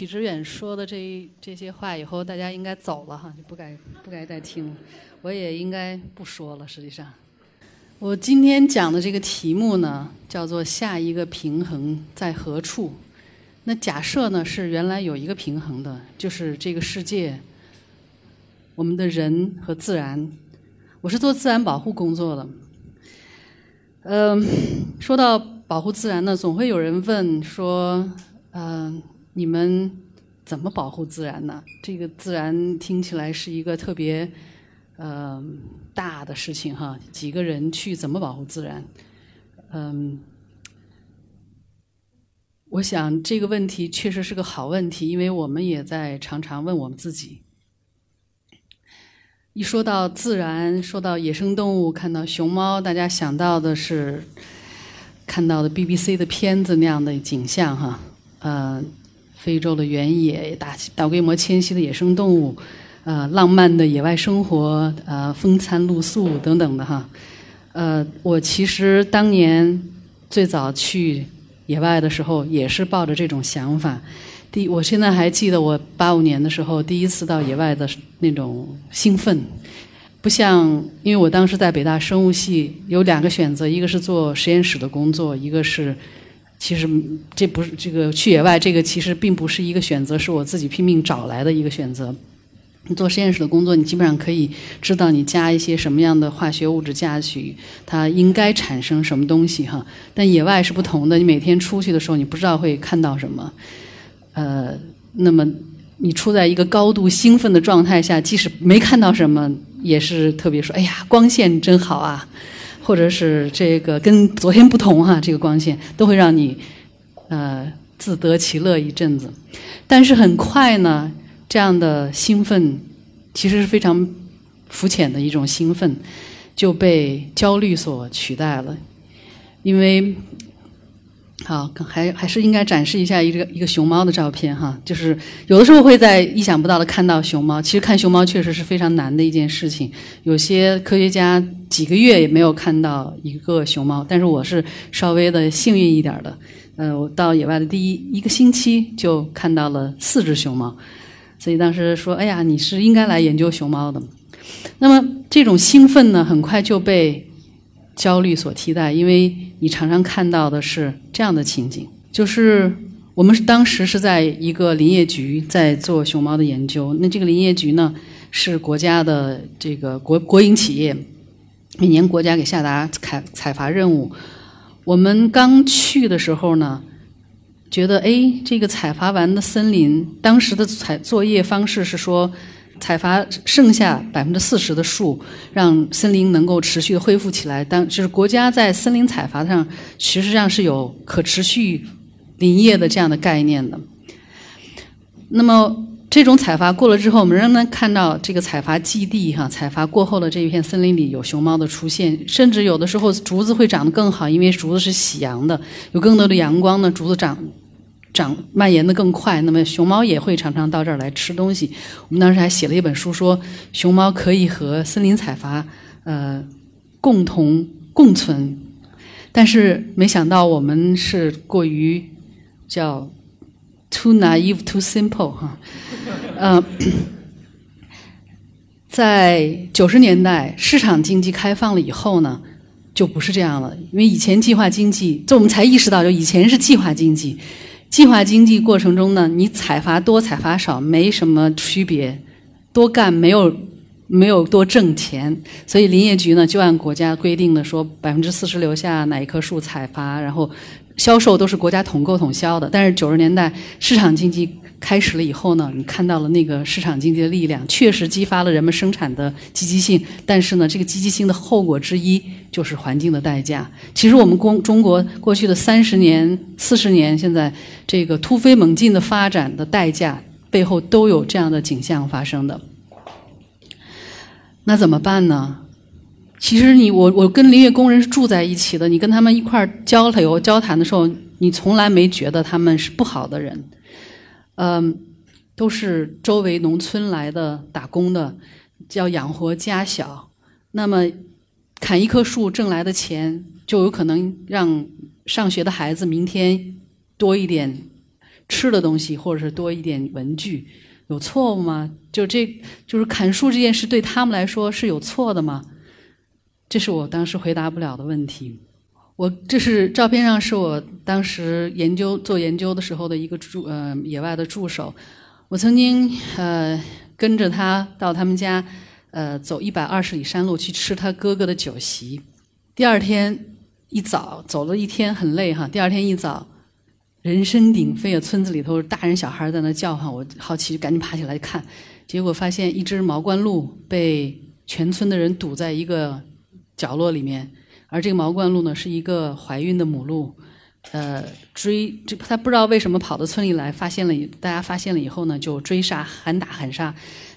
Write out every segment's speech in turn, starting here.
许知远说的这这些话以后，大家应该走了哈，就不该不该再听了。我也应该不说了。实际上，我今天讲的这个题目呢，叫做“下一个平衡在何处”。那假设呢是原来有一个平衡的，就是这个世界，我们的人和自然。我是做自然保护工作的。嗯，说到保护自然呢，总会有人问说，嗯。你们怎么保护自然呢？这个自然听起来是一个特别呃大的事情哈。几个人去怎么保护自然？嗯，我想这个问题确实是个好问题，因为我们也在常常问我们自己。一说到自然，说到野生动物，看到熊猫，大家想到的是看到的 BBC 的片子那样的景象哈，呃。非洲的原野，大大规模迁徙的野生动物，呃，浪漫的野外生活，呃，风餐露宿等等的哈。呃，我其实当年最早去野外的时候，也是抱着这种想法。第，我现在还记得我八五年的时候第一次到野外的那种兴奋，不像，因为我当时在北大生物系有两个选择，一个是做实验室的工作，一个是。其实这不是这个去野外，这个其实并不是一个选择，是我自己拼命找来的一个选择。你做实验室的工作，你基本上可以知道你加一些什么样的化学物质下去，它应该产生什么东西哈。但野外是不同的，你每天出去的时候，你不知道会看到什么。呃，那么你处在一个高度兴奋的状态下，即使没看到什么，也是特别说：“哎呀，光线真好啊。”或者是这个跟昨天不同哈，这个光线都会让你呃自得其乐一阵子，但是很快呢，这样的兴奋其实是非常肤浅的一种兴奋，就被焦虑所取代了，因为。好，还还是应该展示一下一个一个熊猫的照片哈。就是有的时候会在意想不到的看到熊猫，其实看熊猫确实是非常难的一件事情。有些科学家几个月也没有看到一个熊猫，但是我是稍微的幸运一点的。呃，我到野外的第一一个星期就看到了四只熊猫，所以当时说：“哎呀，你是应该来研究熊猫的。”那么这种兴奋呢，很快就被。焦虑所替代，因为你常常看到的是这样的情景，就是我们当时是在一个林业局在做熊猫的研究，那这个林业局呢是国家的这个国国营企业，每年国家给下达采采伐任务，我们刚去的时候呢，觉得哎，这个采伐完的森林，当时的采作业方式是说。采伐剩下百分之四十的树，让森林能够持续的恢复起来。当就是国家在森林采伐上，实际上是有可持续林业的这样的概念的。那么这种采伐过了之后，我们仍能看到这个采伐基地哈，采伐过后的这一片森林里有熊猫的出现，甚至有的时候竹子会长得更好，因为竹子是喜阳的，有更多的阳光呢，竹子长。长蔓延的更快，那么熊猫也会常常到这儿来吃东西。我们当时还写了一本书，说熊猫可以和森林采伐呃共同共存，但是没想到我们是过于叫 too naive too simple 哈，呃，在九十年代市场经济开放了以后呢，就不是这样了，因为以前计划经济，这我们才意识到，就以前是计划经济。计划经济过程中呢，你采伐多采伐少没什么区别，多干没有没有多挣钱，所以林业局呢就按国家规定的说百分之四十留下哪一棵树采伐，然后销售都是国家统购统销的。但是九十年代市场经济。开始了以后呢，你看到了那个市场经济的力量，确实激发了人们生产的积极性。但是呢，这个积极性的后果之一就是环境的代价。其实我们公中国过去的三十年、四十年，现在这个突飞猛进的发展的代价背后都有这样的景象发生的。那怎么办呢？其实你我我跟林业工人是住在一起的，你跟他们一块儿交流交谈的时候，你从来没觉得他们是不好的人。嗯，都是周围农村来的打工的，要养活家小。那么，砍一棵树挣来的钱，就有可能让上学的孩子明天多一点吃的东西，或者是多一点文具，有错误吗？就这就是砍树这件事对他们来说是有错的吗？这是我当时回答不了的问题。我这是照片上是我当时研究做研究的时候的一个助呃野外的助手。我曾经呃跟着他到他们家呃走一百二十里山路去吃他哥哥的酒席。第二天一早走了一天很累哈，第二天一早。人声鼎沸啊！村子里头大人小孩在那叫唤，我好奇，就赶紧爬起来看，结果发现一只毛冠鹿被全村的人堵在一个角落里面，而这个毛冠鹿呢是一个怀孕的母鹿，呃，追这他不知道为什么跑到村里来，发现了大家发现了以后呢，就追杀，喊打喊杀。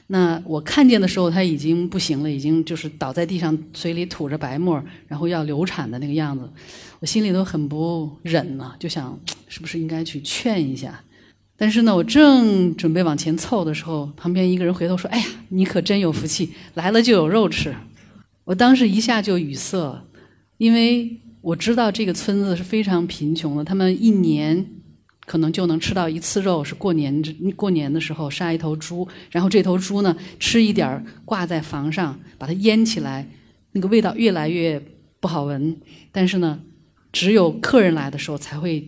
那我看见的时候，它已经不行了，已经就是倒在地上，嘴里吐着白沫，然后要流产的那个样子。我心里都很不忍呢，就想是不是应该去劝一下。但是呢，我正准备往前凑的时候，旁边一个人回头说：“哎呀，你可真有福气，来了就有肉吃。”我当时一下就语塞，因为我知道这个村子是非常贫穷的，他们一年。可能就能吃到一次肉，是过年过年的时候杀一头猪，然后这头猪呢吃一点儿挂在房上，把它腌起来，那个味道越来越不好闻。但是呢，只有客人来的时候才会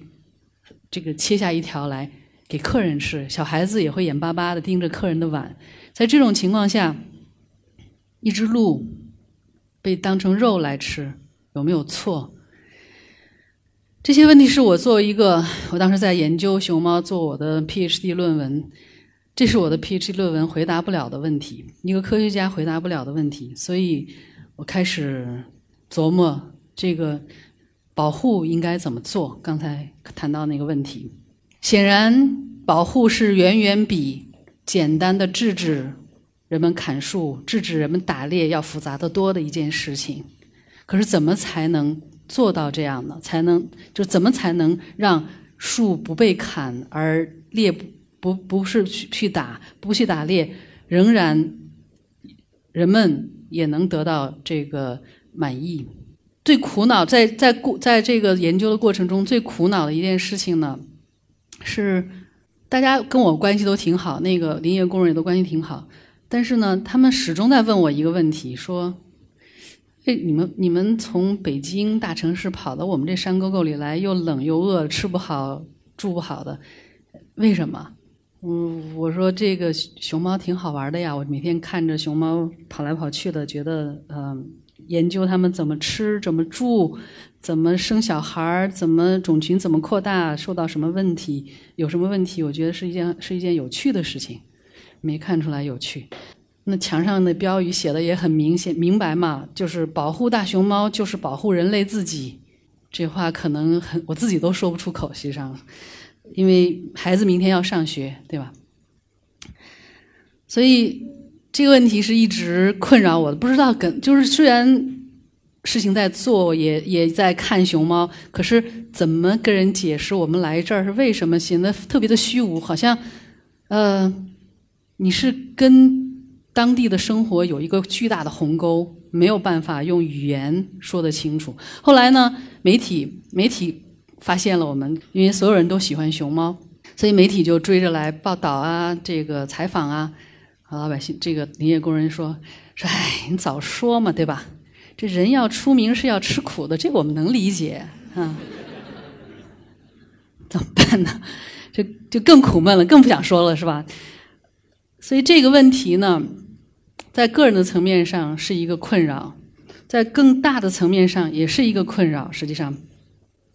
这个切下一条来给客人吃，小孩子也会眼巴巴的盯着客人的碗。在这种情况下，一只鹿被当成肉来吃，有没有错？这些问题是我作为一个，我当时在研究熊猫做我的 PhD 论文，这是我的 PhD 论文回答不了的问题，一个科学家回答不了的问题，所以我开始琢磨这个保护应该怎么做。刚才谈到那个问题，显然保护是远远比简单的制止人们砍树、制止人们打猎要复杂的多的一件事情。可是怎么才能？做到这样呢，才能就怎么才能让树不被砍，而猎不不不是去去打，不去打猎，仍然人们也能得到这个满意。最苦恼在在过在这个研究的过程中，最苦恼的一件事情呢，是大家跟我关系都挺好，那个林业工人也都关系挺好，但是呢，他们始终在问我一个问题，说。哎，你们你们从北京大城市跑到我们这山沟沟里来，又冷又饿，吃不好住不好的，为什么？嗯，我说这个熊猫挺好玩的呀，我每天看着熊猫跑来跑去的，觉得嗯，研究它们怎么吃、怎么住、怎么生小孩、怎么种群怎么扩大、受到什么问题、有什么问题，我觉得是一件是一件有趣的事情，没看出来有趣。那墙上的标语写的也很明显明白嘛，就是保护大熊猫就是保护人类自己。这话可能很我自己都说不出口，实际上，因为孩子明天要上学，对吧？所以这个问题是一直困扰我的，不知道跟就是虽然事情在做，也也在看熊猫，可是怎么跟人解释我们来这儿是为什么，显得特别的虚无，好像呃，你是跟。当地的生活有一个巨大的鸿沟，没有办法用语言说得清楚。后来呢，媒体媒体发现了我们，因为所有人都喜欢熊猫，所以媒体就追着来报道啊，这个采访啊。老百姓，这个林业工人说说，哎，你早说嘛，对吧？这人要出名是要吃苦的，这个我们能理解啊。怎么办呢？就就更苦闷了，更不想说了，是吧？所以这个问题呢？在个人的层面上是一个困扰，在更大的层面上也是一个困扰。实际上，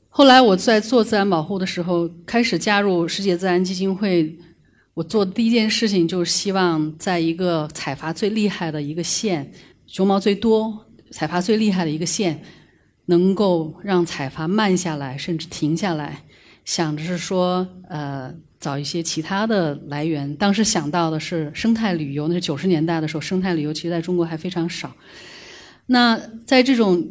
后来我在做自然保护的时候，开始加入世界自然基金会，我做的第一件事情就是希望在一个采伐最厉害的一个县，熊猫最多、采伐最厉害的一个县，能够让采伐慢下来，甚至停下来，想着是说，呃。找一些其他的来源。当时想到的是生态旅游，那是九十年代的时候，生态旅游其实在中国还非常少。那在这种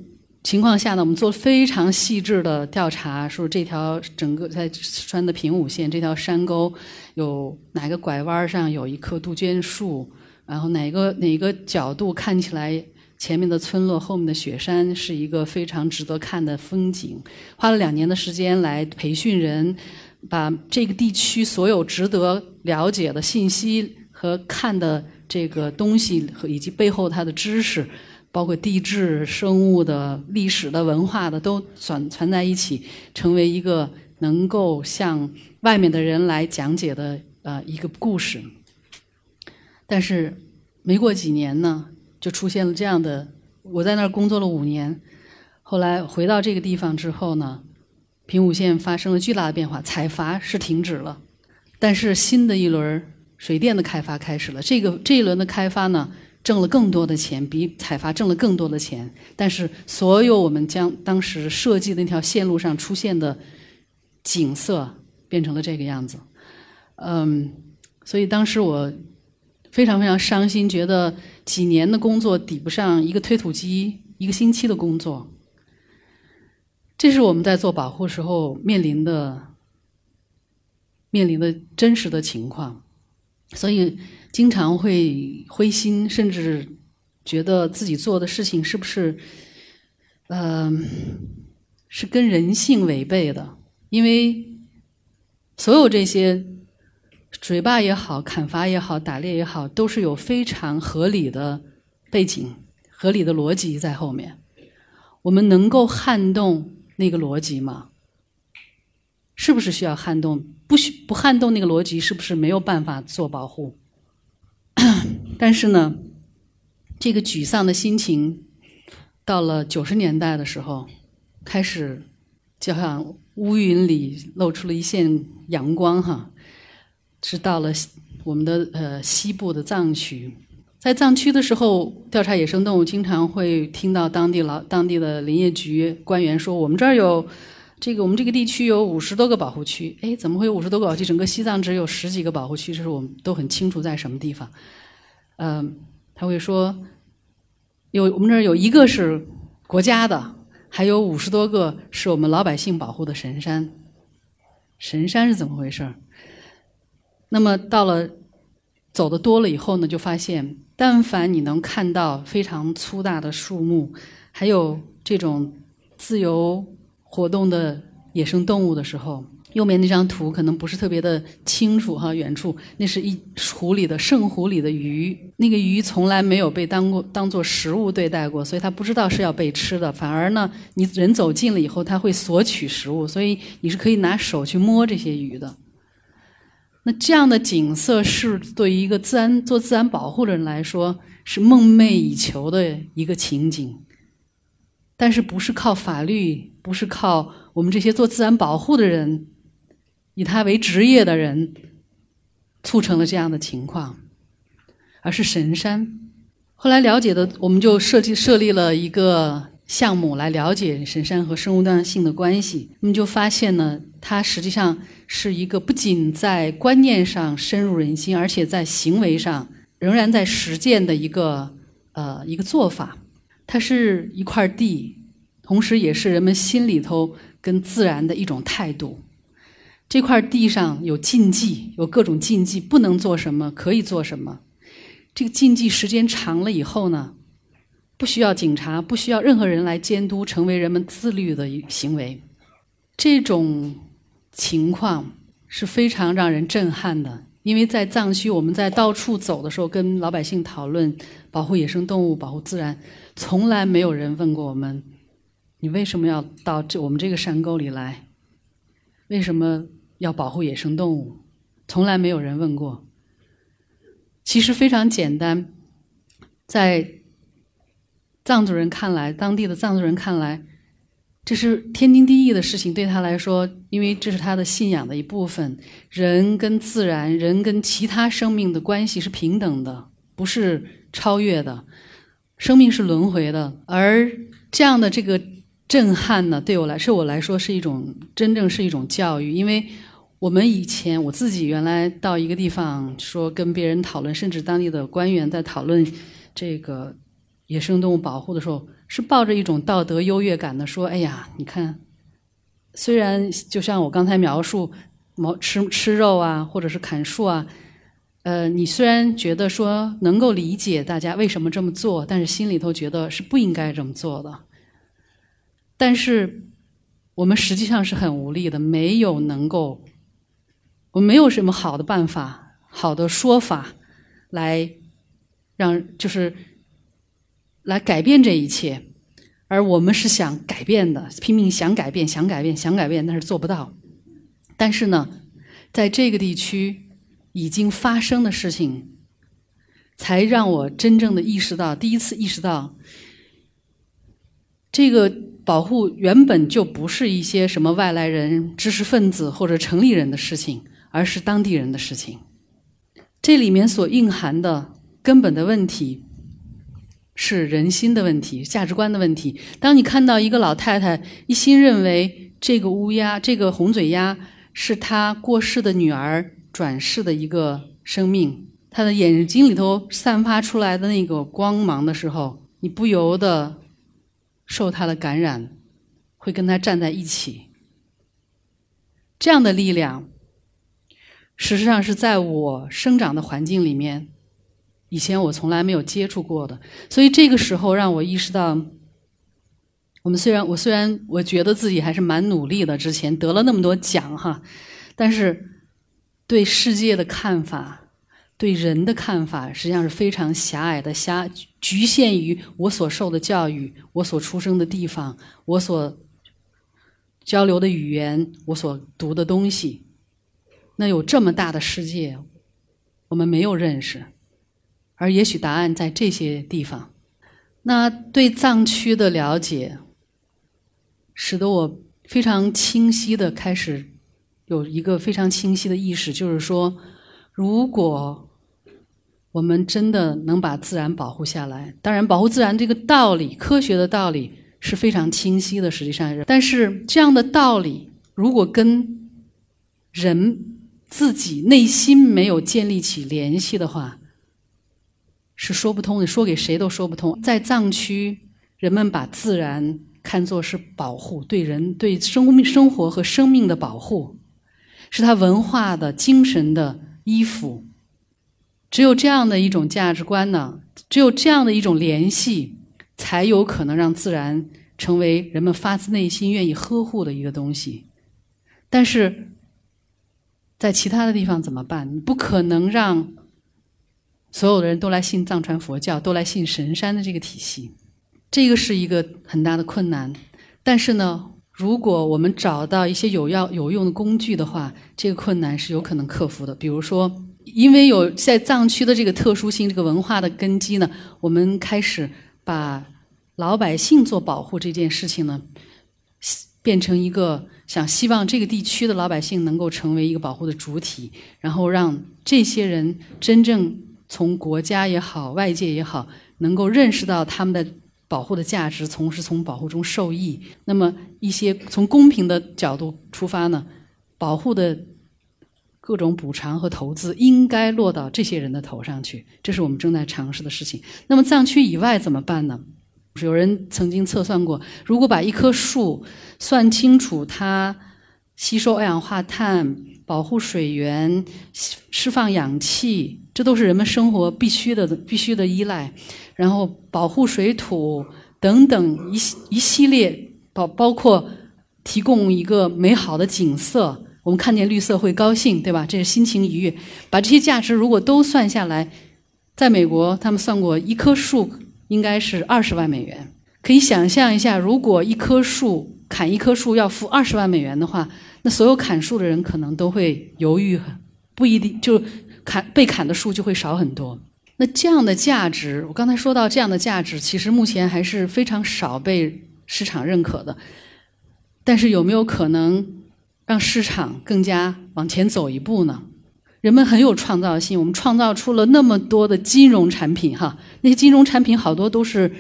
情况下呢，我们做非常细致的调查，说这条整个在四川的平武县这条山沟有哪个拐弯上有一棵杜鹃树，然后哪个哪个角度看起来前面的村落后面的雪山是一个非常值得看的风景。花了两年的时间来培训人。把这个地区所有值得了解的信息和看的这个东西和以及背后它的知识，包括地质、生物的、历史的、文化的，都攒攒在一起，成为一个能够向外面的人来讲解的呃一个故事。但是没过几年呢，就出现了这样的。我在那儿工作了五年，后来回到这个地方之后呢，平武县发生了巨大的变化，采伐是停止了，但是新的一轮水电的开发开始了。这个这一轮的开发呢，挣了更多的钱，比采伐挣了更多的钱。但是所有我们将当时设计的那条线路上出现的景色变成了这个样子，嗯，所以当时我。非常非常伤心，觉得几年的工作抵不上一个推土机一个星期的工作。这是我们在做保护时候面临的面临的真实的情况，所以经常会灰心，甚至觉得自己做的事情是不是，呃，是跟人性违背的？因为所有这些。水坝也好，砍伐也好，打猎也好，都是有非常合理的背景、合理的逻辑在后面。我们能够撼动那个逻辑吗？是不是需要撼动？不需不撼动那个逻辑，是不是没有办法做保护？但是呢，这个沮丧的心情，到了九十年代的时候，开始就像乌云里露出了一线阳光，哈。是到了我们的呃西部的藏区，在藏区的时候调查野生动物，经常会听到当地老当地的林业局官员说：“我们这儿有这个，我们这个地区有五十多个保护区。”哎，怎么会有五十多个保护区？整个西藏只有十几个保护区，这是我们都很清楚在什么地方。嗯，他会说有我们这儿有一个是国家的，还有五十多个是我们老百姓保护的神山。神山是怎么回事？那么到了走的多了以后呢，就发现，但凡你能看到非常粗大的树木，还有这种自由活动的野生动物的时候，右面那张图可能不是特别的清楚哈，远处那是一湖里的圣湖里的鱼，那个鱼从来没有被当过当做食物对待过，所以它不知道是要被吃的，反而呢，你人走近了以后，它会索取食物，所以你是可以拿手去摸这些鱼的。那这样的景色是对于一个自然做自然保护的人来说是梦寐以求的一个情景，但是不是靠法律，不是靠我们这些做自然保护的人，以他为职业的人促成了这样的情况，而是神山。后来了解的，我们就设计设立了一个。项目来了解神山和生物多样性的关系，那么就发现呢，它实际上是一个不仅在观念上深入人心，而且在行为上仍然在实践的一个呃一个做法。它是一块地，同时也是人们心里头跟自然的一种态度。这块地上有禁忌，有各种禁忌，不能做什么，可以做什么。这个禁忌时间长了以后呢？不需要警察，不需要任何人来监督，成为人们自律的行为。这种情况是非常让人震撼的。因为在藏区，我们在到处走的时候，跟老百姓讨论保护野生动物、保护自然，从来没有人问过我们：你为什么要到这我们这个山沟里来？为什么要保护野生动物？从来没有人问过。其实非常简单，在。藏族人看来，当地的藏族人看来，这是天经地义的事情。对他来说，因为这是他的信仰的一部分。人跟自然，人跟其他生命的关系是平等的，不是超越的。生命是轮回的。而这样的这个震撼呢，对我来说，我来说是一种真正是一种教育。因为我们以前我自己原来到一个地方说跟别人讨论，甚至当地的官员在讨论这个。野生动物保护的时候，是抱着一种道德优越感的，说：“哎呀，你看，虽然就像我刚才描述，毛吃吃肉啊，或者是砍树啊，呃，你虽然觉得说能够理解大家为什么这么做，但是心里头觉得是不应该这么做的。但是我们实际上是很无力的，没有能够我们没有什么好的办法、好的说法来让就是来改变这一切，而我们是想改变的，拼命想改变、想改变、想改变，但是做不到。但是呢，在这个地区已经发生的事情，才让我真正的意识到，第一次意识到这个。保护原本就不是一些什么外来人、知识分子或者城里人的事情，而是当地人的事情。这里面所蕴含的根本的问题是人心的问题、价值观的问题。当你看到一个老太太一心认为这个乌鸦、这个红嘴鸦是她过世的女儿转世的一个生命，她的眼睛里头散发出来的那个光芒的时候，你不由得。受他的感染，会跟他站在一起。这样的力量，实际上是在我生长的环境里面，以前我从来没有接触过的。所以这个时候让我意识到，我们虽然我虽然我觉得自己还是蛮努力的，之前得了那么多奖哈，但是对世界的看法。对人的看法实际上是非常狭隘的，狭局限于我所受的教育、我所出生的地方、我所交流的语言、我所读的东西。那有这么大的世界，我们没有认识，而也许答案在这些地方。那对藏区的了解，使得我非常清晰的开始有一个非常清晰的意识，就是说，如果我们真的能把自然保护下来？当然，保护自然这个道理，科学的道理是非常清晰的。实际上，但是这样的道理，如果跟人自己内心没有建立起联系的话，是说不通的，说给谁都说不通。在藏区，人们把自然看作是保护，对人、对生命、生活和生命的保护，是他文化的精神的依附。只有这样的一种价值观呢，只有这样的一种联系，才有可能让自然成为人们发自内心愿意呵护的一个东西。但是，在其他的地方怎么办？你不可能让所有的人都来信藏传佛教，都来信神山的这个体系，这个是一个很大的困难。但是呢，如果我们找到一些有要有用的工具的话，这个困难是有可能克服的。比如说。因为有在藏区的这个特殊性，这个文化的根基呢，我们开始把老百姓做保护这件事情呢，变成一个想希望这个地区的老百姓能够成为一个保护的主体，然后让这些人真正从国家也好、外界也好，能够认识到他们的保护的价值，从是从保护中受益。那么一些从公平的角度出发呢，保护的。各种补偿和投资应该落到这些人的头上去，这是我们正在尝试的事情。那么藏区以外怎么办呢？有人曾经测算过，如果把一棵树算清楚它吸收二氧化碳、保护水源、释放氧气，这都是人们生活必须的、必须的依赖。然后保护水土等等一一系列，包包括提供一个美好的景色。我们看见绿色会高兴，对吧？这是心情愉悦。把这些价值如果都算下来，在美国他们算过，一棵树应该是二十万美元。可以想象一下，如果一棵树砍一棵树要付二十万美元的话，那所有砍树的人可能都会犹豫，不一定就砍被砍的树就会少很多。那这样的价值，我刚才说到这样的价值，其实目前还是非常少被市场认可的。但是有没有可能？让市场更加往前走一步呢？人们很有创造性，我们创造出了那么多的金融产品，哈，那些金融产品好多都是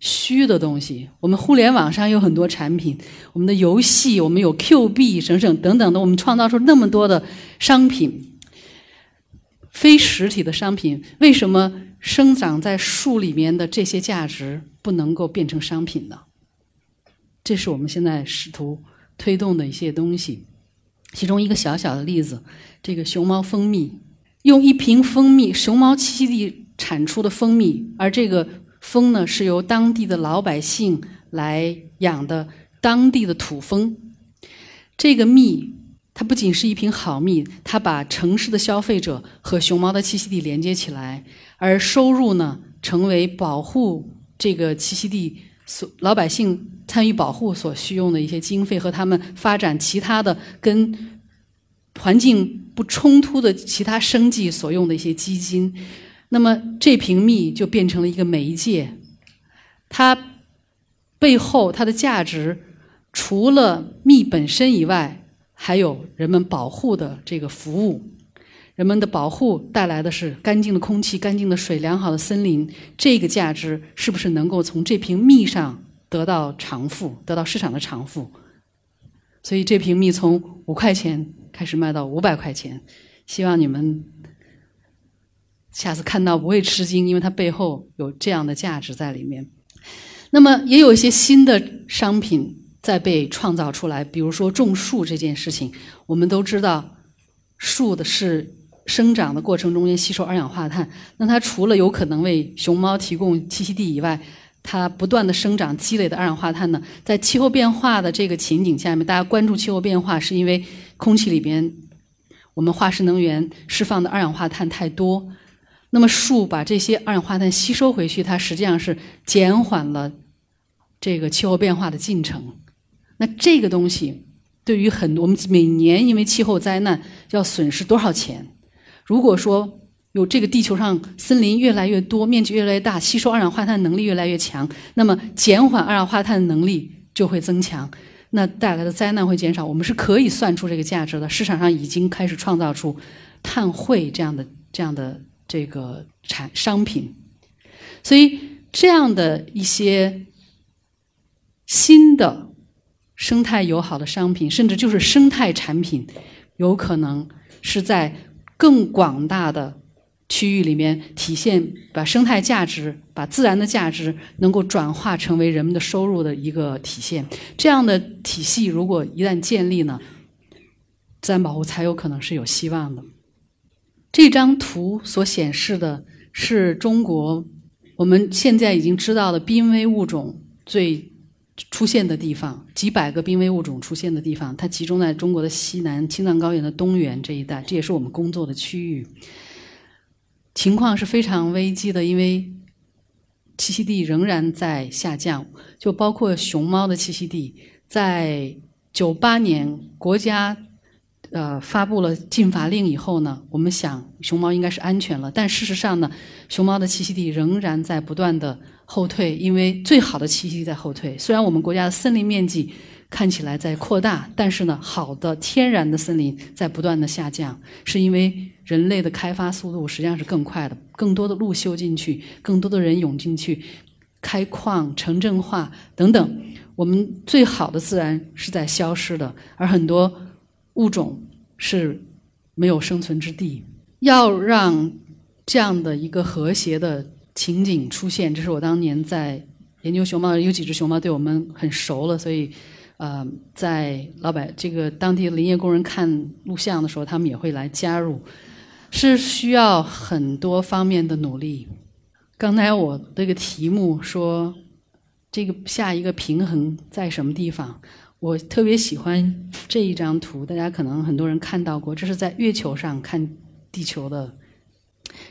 虚的东西。我们互联网上有很多产品，我们的游戏，我们有 Q 币，省省等等的，我们创造出那么多的商品，非实体的商品，为什么生长在树里面的这些价值不能够变成商品呢？这是我们现在试图。推动的一些东西，其中一个小小的例子，这个熊猫蜂蜜，用一瓶蜂蜜，熊猫栖息地产出的蜂蜜，而这个蜂呢是由当地的老百姓来养的，当地的土蜂，这个蜜它不仅是一瓶好蜜，它把城市的消费者和熊猫的栖息地连接起来，而收入呢，成为保护这个栖息地所老百姓参与保护所需用的一些经费和他们发展其他的跟环境不冲突的其他生计所用的一些基金。那么这瓶蜜就变成了一个媒介，它背后它的价值除了蜜本身以外。还有人们保护的这个服务，人们的保护带来的是干净的空气、干净的水、良好的森林。这个价值是不是能够从这瓶蜜上得到偿付，得到市场的偿付？所以这瓶蜜从五块钱开始卖到五百块钱，希望你们下次看到不会吃惊，因为它背后有这样的价值在里面。那么也有一些新的商品。再被创造出来，比如说种树这件事情，我们都知道，树的是生长的过程中间吸收二氧化碳。那它除了有可能为熊猫提供栖息地以外，它不断的生长积累的二氧化碳呢，在气候变化的这个情景下面，大家关注气候变化，是因为空气里边我们化石能源释放的二氧化碳太多。那么树把这些二氧化碳吸收回去，它实际上是减缓了这个气候变化的进程。那这个东西对于很多我们每年因为气候灾难要损失多少钱？如果说有这个地球上森林越来越多，面积越来越大，吸收二氧化碳能力越来越强，那么减缓二氧化碳的能力就会增强，那带来的灾难会减少。我们是可以算出这个价值的，市场上已经开始创造出碳汇这样的这样的这个产商品，所以这样的一些新的。生态友好的商品，甚至就是生态产品，有可能是在更广大的区域里面体现，把生态价值、把自然的价值能够转化成为人们的收入的一个体现。这样的体系如果一旦建立呢，自然保护才有可能是有希望的。这张图所显示的是中国我们现在已经知道的濒危物种最。出现的地方，几百个濒危物种出现的地方，它集中在中国的西南青藏高原的东缘这一带，这也是我们工作的区域。情况是非常危机的，因为栖息地仍然在下降，就包括熊猫的栖息地，在九八年国家呃发布了禁伐令以后呢，我们想熊猫应该是安全了，但事实上呢，熊猫的栖息地仍然在不断的。后退，因为最好的栖息地在后退。虽然我们国家的森林面积看起来在扩大，但是呢，好的天然的森林在不断的下降，是因为人类的开发速度实际上是更快的，更多的路修进去，更多的人涌进去，开矿、城镇化等等，我们最好的自然是在消失的，而很多物种是没有生存之地。要让这样的一个和谐的。情景出现，这是我当年在研究熊猫，有几只熊猫对我们很熟了，所以，呃，在老百这个当地林业工人看录像的时候，他们也会来加入，是需要很多方面的努力。刚才我这个题目说，这个下一个平衡在什么地方？我特别喜欢这一张图，大家可能很多人看到过，这是在月球上看地球的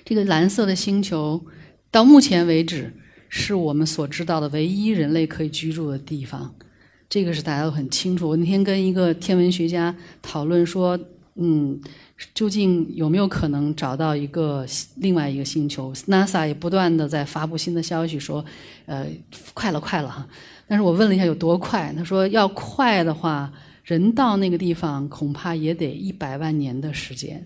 这个蓝色的星球。到目前为止，是我们所知道的唯一人类可以居住的地方，这个是大家都很清楚。我那天跟一个天文学家讨论说，嗯，究竟有没有可能找到一个另外一个星球？NASA 也不断的在发布新的消息说，呃，快了，快了哈。但是我问了一下有多快，他说要快的话，人到那个地方恐怕也得一百万年的时间。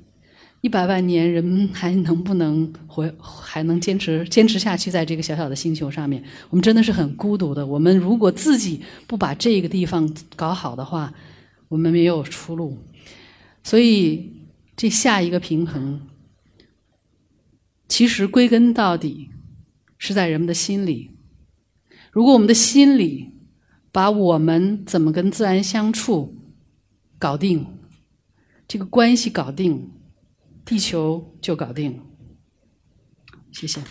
一百万年，人还能不能活？还能坚持坚持下去，在这个小小的星球上面，我们真的是很孤独的。我们如果自己不把这个地方搞好的话，我们没有出路。所以，这下一个平衡，其实归根到底是在人们的心里。如果我们的心里把我们怎么跟自然相处搞定，这个关系搞定。地球就搞定，谢谢。